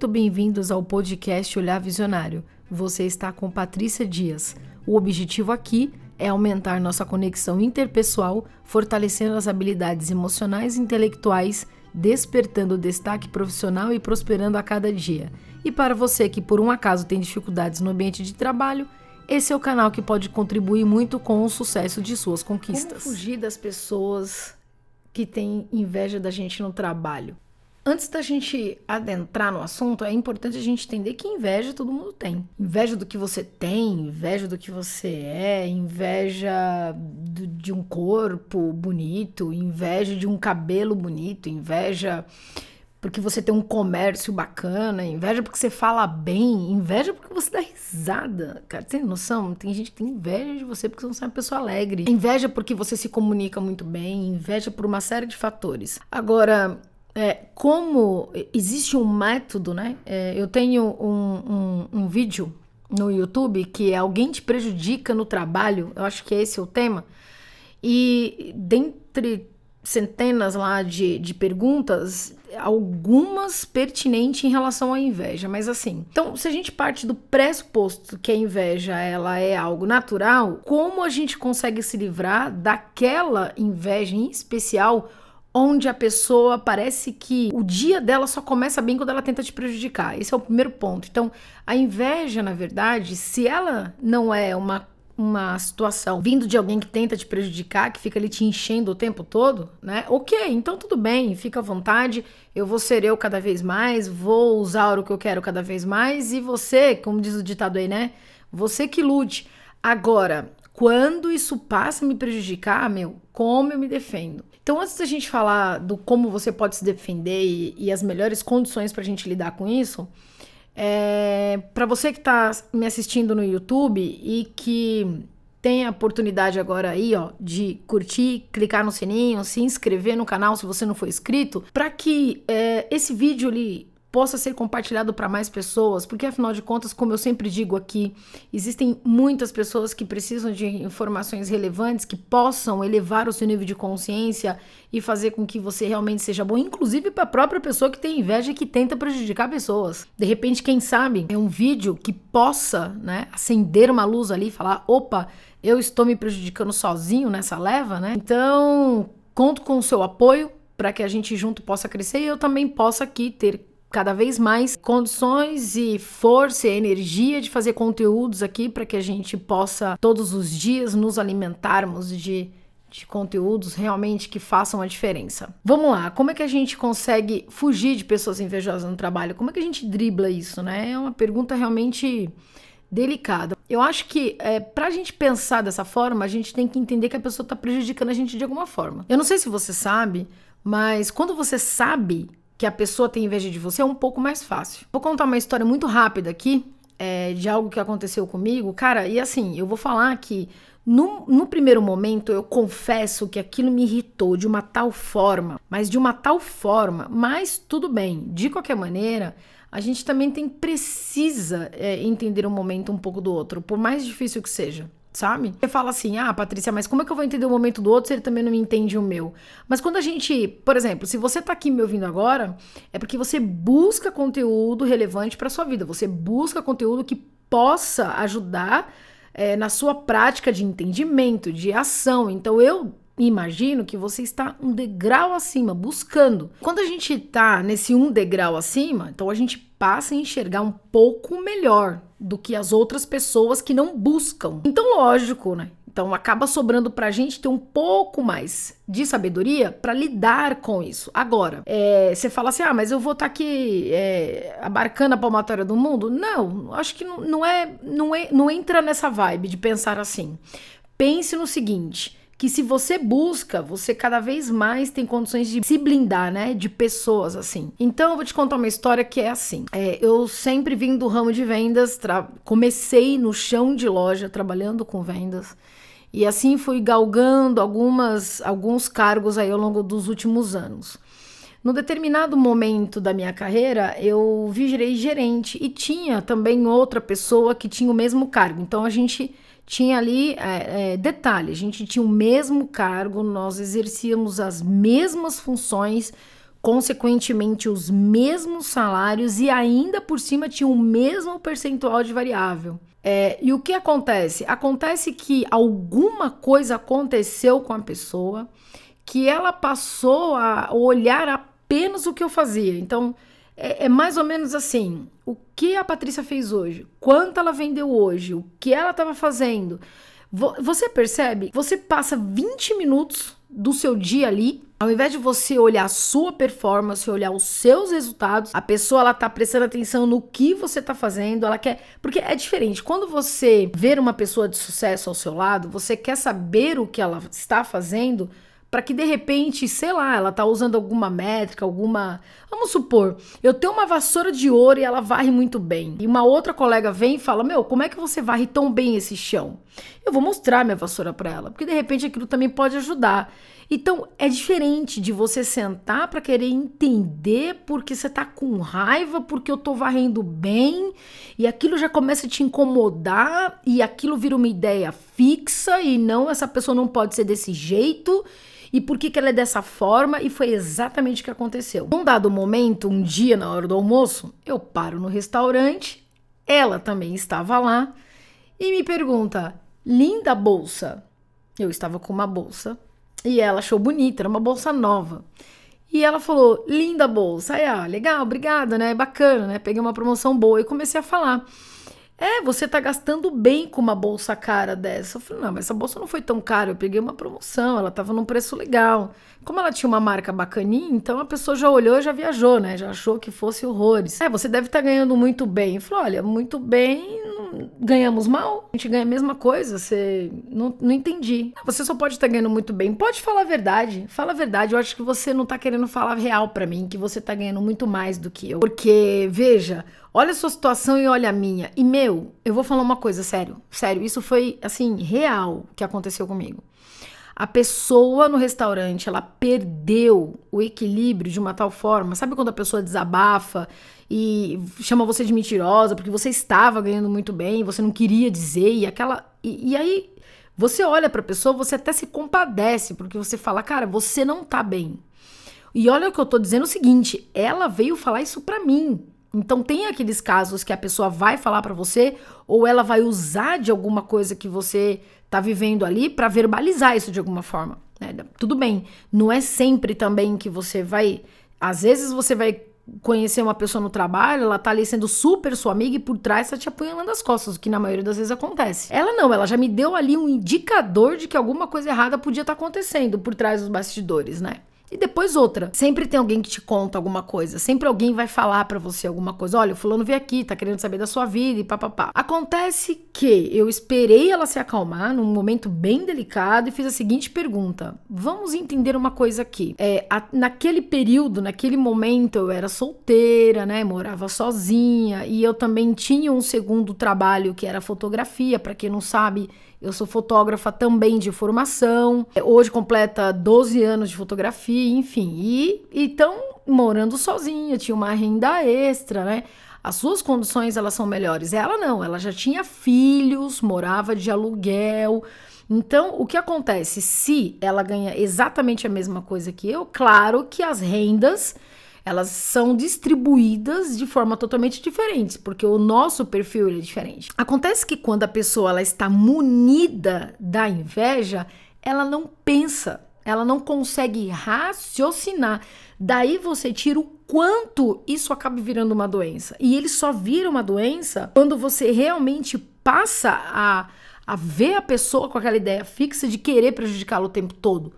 Muito bem-vindos ao podcast Olhar Visionário. Você está com Patrícia Dias. O objetivo aqui é aumentar nossa conexão interpessoal, fortalecendo as habilidades emocionais e intelectuais, despertando destaque profissional e prosperando a cada dia. E para você que por um acaso tem dificuldades no ambiente de trabalho, esse é o canal que pode contribuir muito com o sucesso de suas conquistas. Como fugir das pessoas que têm inveja da gente no trabalho? Antes da gente adentrar no assunto, é importante a gente entender que inveja todo mundo tem. Inveja do que você tem, inveja do que você é, inveja do, de um corpo bonito, inveja de um cabelo bonito, inveja porque você tem um comércio bacana, inveja porque você fala bem, inveja porque você dá risada. Cara, tem noção? Tem gente que tem inveja de você porque você é uma pessoa alegre. Inveja porque você se comunica muito bem, inveja por uma série de fatores. Agora, é, como existe um método, né? É, eu tenho um, um, um, vídeo no YouTube que é alguém te prejudica no trabalho, eu acho que esse é o tema, e dentre centenas lá de, de perguntas, algumas pertinentes em relação à inveja, mas assim, então se a gente parte do pressuposto que a inveja ela é algo natural, como a gente consegue se livrar daquela inveja em especial onde a pessoa parece que o dia dela só começa bem quando ela tenta te prejudicar. Esse é o primeiro ponto. Então, a inveja, na verdade, se ela não é uma uma situação vindo de alguém que tenta te prejudicar, que fica ali te enchendo o tempo todo, né? Ok, então tudo bem, fica à vontade. Eu vou ser eu cada vez mais, vou usar o que eu quero cada vez mais e você, como diz o ditado aí, né? Você que lute. Agora, quando isso passa a me prejudicar, meu, como eu me defendo? Então, antes da gente falar do como você pode se defender e, e as melhores condições para a gente lidar com isso, é, para você que está me assistindo no YouTube e que tem a oportunidade agora aí, ó, de curtir, clicar no sininho, se inscrever no canal se você não for inscrito, para que é, esse vídeo ali possa ser compartilhado para mais pessoas, porque afinal de contas, como eu sempre digo aqui, existem muitas pessoas que precisam de informações relevantes que possam elevar o seu nível de consciência e fazer com que você realmente seja bom, inclusive para a própria pessoa que tem inveja e que tenta prejudicar pessoas. De repente, quem sabe, é um vídeo que possa, né, acender uma luz ali e falar: "Opa, eu estou me prejudicando sozinho nessa leva", né? Então, conto com o seu apoio para que a gente junto possa crescer e eu também possa aqui ter cada vez mais condições e força e energia de fazer conteúdos aqui para que a gente possa todos os dias nos alimentarmos de de conteúdos realmente que façam a diferença. Vamos lá, como é que a gente consegue fugir de pessoas invejosas no trabalho? Como é que a gente dribla isso, né? É uma pergunta realmente delicada. Eu acho que é, para a gente pensar dessa forma, a gente tem que entender que a pessoa está prejudicando a gente de alguma forma. Eu não sei se você sabe, mas quando você sabe que a pessoa tem inveja de você é um pouco mais fácil. Vou contar uma história muito rápida aqui é, de algo que aconteceu comigo. Cara, e assim, eu vou falar que no, no, primeiro momento, eu confesso que aquilo me irritou de uma tal forma, mas de uma tal forma, mas tudo bem, de qualquer maneira, a gente também tem precisa é, entender um momento um pouco do outro, por mais difícil que seja sabe? Você fala assim, ah, Patrícia, mas como é que eu vou entender o momento do outro se ele também não me entende o meu? Mas quando a gente, por exemplo, se você tá aqui me ouvindo agora, é porque você busca conteúdo relevante para sua vida, você busca conteúdo que possa ajudar é, na sua prática de entendimento, de ação. Então eu imagino que você está um degrau acima, buscando. Quando a gente tá nesse um degrau acima, então a gente passa a enxergar um pouco melhor do que as outras pessoas que não buscam. Então, lógico, né? Então acaba sobrando pra gente ter um pouco mais de sabedoria para lidar com isso. Agora, é, você fala assim: ah, mas eu vou estar tá aqui é, abarcando a palmatória do mundo? Não, acho que não, não, é, não, é, não entra nessa vibe de pensar assim. Pense no seguinte: que se você busca, você cada vez mais tem condições de se blindar, né? De pessoas assim. Então eu vou te contar uma história que é assim. É, eu sempre vim do ramo de vendas, comecei no chão de loja trabalhando com vendas. E assim fui galgando algumas, alguns cargos aí ao longo dos últimos anos. No determinado momento da minha carreira, eu virei gerente e tinha também outra pessoa que tinha o mesmo cargo. Então a gente tinha ali é, é, detalhe, a gente tinha o mesmo cargo, nós exercíamos as mesmas funções consequentemente os mesmos salários e ainda por cima tinha o mesmo percentual de variável. É, e o que acontece? Acontece que alguma coisa aconteceu com a pessoa que ela passou a olhar apenas o que eu fazia. Então, é, é, mais ou menos assim: o que a Patrícia fez hoje, quanto ela vendeu hoje, o que ela estava fazendo. Você percebe? Você passa 20 minutos do seu dia ali ao invés de você olhar a sua performance, olhar os seus resultados, a pessoa ela tá prestando atenção no que você tá fazendo, ela quer, porque é diferente. Quando você ver uma pessoa de sucesso ao seu lado, você quer saber o que ela está fazendo, para que de repente, sei lá, ela tá usando alguma métrica, alguma. Vamos supor, eu tenho uma vassoura de ouro e ela varre muito bem. E uma outra colega vem e fala: Meu, como é que você varre tão bem esse chão? Eu vou mostrar minha vassoura para ela, porque de repente aquilo também pode ajudar. Então é diferente de você sentar para querer entender porque você tá com raiva, porque eu tô varrendo bem, e aquilo já começa a te incomodar, e aquilo vira uma ideia fixa, e não, essa pessoa não pode ser desse jeito e por que, que ela é dessa forma, e foi exatamente o que aconteceu. Num dado momento, um dia na hora do almoço, eu paro no restaurante, ela também estava lá, e me pergunta: linda bolsa. Eu estava com uma bolsa e ela achou bonita, era uma bolsa nova. E ela falou: linda bolsa. Aí, ah, legal, obrigada, né? Bacana, né? Peguei uma promoção boa e comecei a falar. É, você tá gastando bem com uma bolsa cara dessa. Eu falei, não, mas essa bolsa não foi tão cara. Eu peguei uma promoção, ela tava num preço legal. Como ela tinha uma marca bacaninha, então a pessoa já olhou e já viajou, né? Já achou que fosse horrores. É, você deve estar tá ganhando muito bem. Eu falei, olha, muito bem, ganhamos mal. A gente ganha a mesma coisa. Você não, não entendi. Você só pode estar tá ganhando muito bem. Pode falar a verdade. Fala a verdade. Eu acho que você não tá querendo falar real para mim, que você tá ganhando muito mais do que eu. Porque, veja, Olha a sua situação e olha a minha. E meu, eu vou falar uma coisa, sério. Sério, isso foi assim, real que aconteceu comigo. A pessoa no restaurante, ela perdeu o equilíbrio de uma tal forma. Sabe quando a pessoa desabafa e chama você de mentirosa porque você estava ganhando muito bem, você não queria dizer e aquela e, e aí você olha para a pessoa, você até se compadece porque você fala, cara, você não tá bem. E olha o que eu tô dizendo o seguinte, ela veio falar isso para mim. Então tem aqueles casos que a pessoa vai falar para você ou ela vai usar de alguma coisa que você tá vivendo ali para verbalizar isso de alguma forma. Né? Tudo bem, não é sempre também que você vai. Às vezes você vai conhecer uma pessoa no trabalho, ela tá ali sendo super sua amiga e por trás tá te apunhalando as costas, o que na maioria das vezes acontece. Ela não, ela já me deu ali um indicador de que alguma coisa errada podia estar tá acontecendo por trás dos bastidores, né? E depois outra. Sempre tem alguém que te conta alguma coisa. Sempre alguém vai falar para você alguma coisa. Olha, o fulano veio aqui, tá querendo saber da sua vida e papapá. Acontece que eu esperei ela se acalmar num momento bem delicado e fiz a seguinte pergunta. Vamos entender uma coisa aqui. É, a, naquele período, naquele momento, eu era solteira, né? Morava sozinha e eu também tinha um segundo trabalho que era fotografia. Para quem não sabe, eu sou fotógrafa também de formação. Hoje completa 12 anos de fotografia, enfim. E então, morando sozinha, tinha uma renda extra, né? As suas condições elas são melhores. Ela não, ela já tinha filhos, morava de aluguel. Então, o que acontece se ela ganha exatamente a mesma coisa que eu? Claro que as rendas elas são distribuídas de forma totalmente diferente, porque o nosso perfil é diferente. Acontece que quando a pessoa ela está munida da inveja, ela não pensa, ela não consegue raciocinar. Daí você tira o quanto isso acaba virando uma doença. E ele só vira uma doença quando você realmente passa a, a ver a pessoa com aquela ideia fixa de querer prejudicá-la o tempo todo.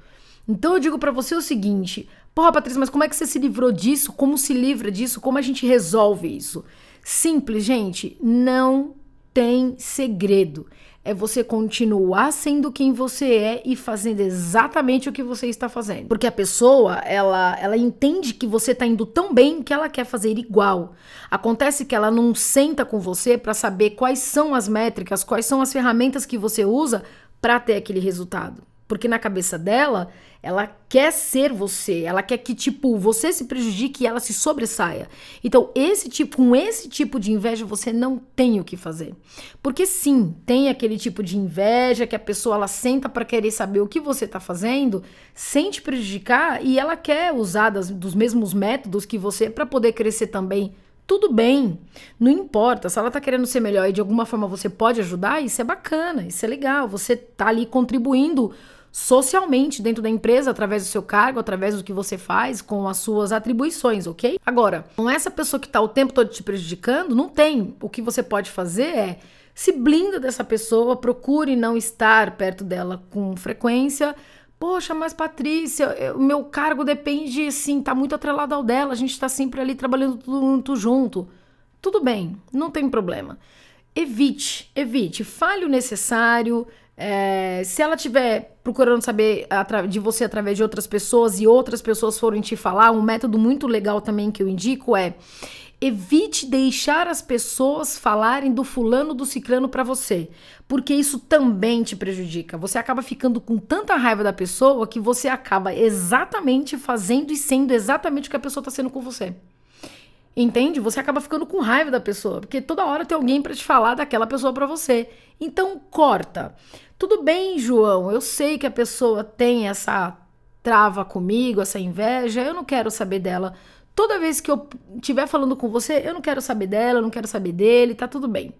Então eu digo para você o seguinte: Porra, Patrícia, mas como é que você se livrou disso? Como se livra disso? Como a gente resolve isso? Simples, gente, não tem segredo. É você continuar sendo quem você é e fazendo exatamente o que você está fazendo. Porque a pessoa, ela, ela entende que você está indo tão bem que ela quer fazer igual. Acontece que ela não senta com você para saber quais são as métricas, quais são as ferramentas que você usa para ter aquele resultado. Porque na cabeça dela, ela quer ser você, ela quer que tipo você se prejudique e ela se sobressaia. Então, esse tipo, com esse tipo de inveja você não tem o que fazer. Porque sim, tem aquele tipo de inveja que a pessoa ela senta para querer saber o que você tá fazendo, sem te prejudicar e ela quer usar das, dos mesmos métodos que você para poder crescer também tudo bem, não importa. Se ela tá querendo ser melhor e de alguma forma você pode ajudar, isso é bacana, isso é legal. Você tá ali contribuindo socialmente dentro da empresa, através do seu cargo, através do que você faz, com as suas atribuições, ok? Agora, com essa pessoa que tá o tempo todo te prejudicando, não tem. O que você pode fazer é se blinda dessa pessoa, procure não estar perto dela com frequência. Poxa, mas Patrícia, o meu cargo depende, sim, tá muito atrelado ao dela, a gente tá sempre ali trabalhando tudo junto. Tudo bem, não tem problema. Evite, evite, fale o necessário, é, se ela estiver procurando saber de você através de outras pessoas e outras pessoas forem te falar, um método muito legal também que eu indico é evite deixar as pessoas falarem do fulano do ciclano para você, porque isso também te prejudica. Você acaba ficando com tanta raiva da pessoa que você acaba exatamente fazendo e sendo exatamente o que a pessoa está sendo com você. Entende? Você acaba ficando com raiva da pessoa, porque toda hora tem alguém para te falar daquela pessoa para você. Então corta. Tudo bem, João, eu sei que a pessoa tem essa trava comigo, essa inveja, eu não quero saber dela. Toda vez que eu estiver falando com você, eu não quero saber dela, eu não quero saber dele, tá tudo bem.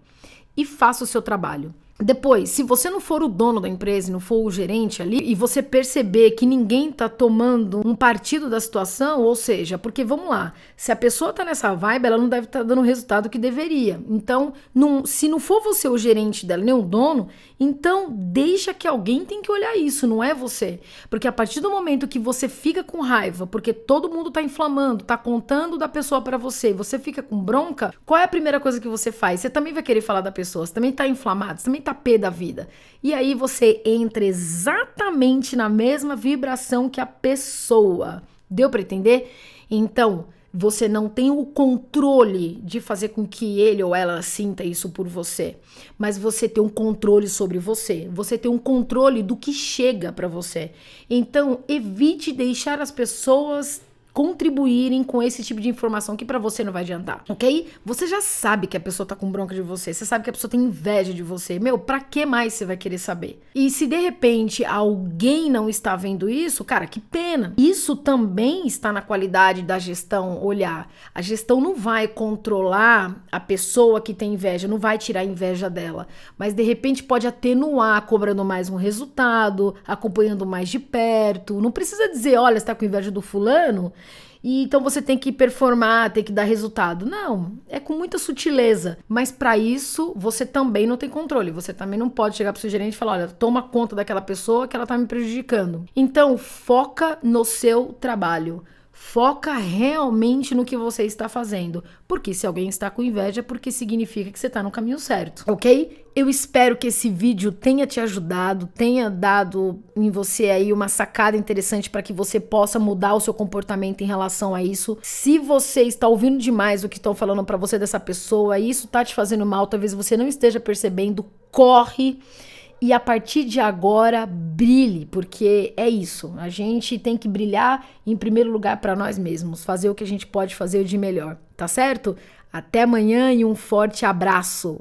E faça o seu trabalho. Depois, se você não for o dono da empresa, não for o gerente ali, e você perceber que ninguém tá tomando um partido da situação, ou seja, porque vamos lá, se a pessoa tá nessa vibe, ela não deve estar tá dando o resultado que deveria. Então, se não for você o gerente dela, nem o dono, então deixa que alguém tem que olhar isso, não é você. Porque a partir do momento que você fica com raiva, porque todo mundo tá inflamando, tá contando da pessoa para você, você fica com bronca, qual é a primeira coisa que você faz? Você também vai querer falar da pessoa, você também tá inflamado, você também tá pé da vida. E aí você entra exatamente na mesma vibração que a pessoa. Deu para entender? Então, você não tem o controle de fazer com que ele ou ela sinta isso por você, mas você tem um controle sobre você. Você tem um controle do que chega para você. Então, evite deixar as pessoas contribuírem com esse tipo de informação que para você não vai adiantar, ok? Você já sabe que a pessoa tá com bronca de você, você sabe que a pessoa tem inveja de você. Meu, pra que mais você vai querer saber? E se de repente alguém não está vendo isso, cara, que pena. Isso também está na qualidade da gestão olhar. A gestão não vai controlar a pessoa que tem inveja, não vai tirar a inveja dela, mas de repente pode atenuar cobrando mais um resultado, acompanhando mais de perto. Não precisa dizer, olha, você tá com inveja do fulano, e então você tem que performar, tem que dar resultado. Não, é com muita sutileza. Mas para isso, você também não tem controle. Você também não pode chegar pro seu gerente e falar: olha, toma conta daquela pessoa que ela tá me prejudicando. Então, foca no seu trabalho. Foca realmente no que você está fazendo. Porque se alguém está com inveja, é porque significa que você está no caminho certo, ok? Eu espero que esse vídeo tenha te ajudado, tenha dado em você aí uma sacada interessante para que você possa mudar o seu comportamento em relação a isso. Se você está ouvindo demais o que estão falando para você dessa pessoa, isso tá te fazendo mal, talvez você não esteja percebendo, corre e a partir de agora brilhe, porque é isso. A gente tem que brilhar em primeiro lugar para nós mesmos, fazer o que a gente pode fazer de melhor, tá certo? Até amanhã e um forte abraço.